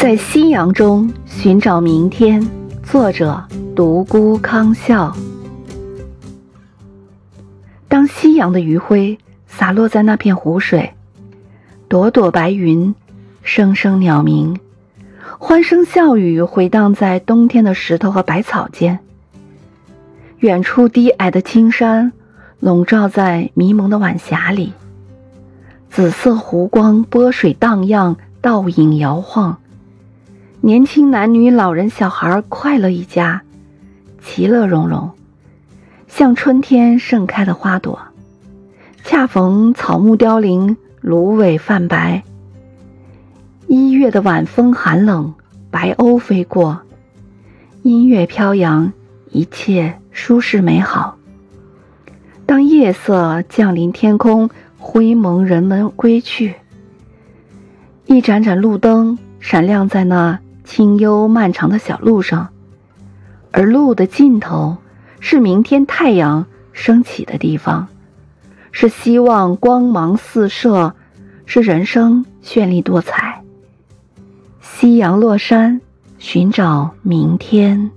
在夕阳中寻找明天。作者：独孤康笑。当夕阳的余晖洒落在那片湖水，朵朵白云，声声鸟鸣，欢声笑语回荡在冬天的石头和百草间。远处低矮的青山笼罩在迷蒙的晚霞里，紫色湖光，波水荡漾，倒影摇晃。年轻男女、老人、小孩快乐一家，其乐融融，像春天盛开的花朵。恰逢草木凋零，芦苇泛白。一月的晚风寒冷，白鸥飞过，音乐飘扬，一切舒适美好。当夜色降临天空，灰蒙人们归去，一盏盏路灯闪亮在那。清幽漫长的小路上，而路的尽头是明天太阳升起的地方，是希望光芒四射，是人生绚丽多彩。夕阳落山，寻找明天。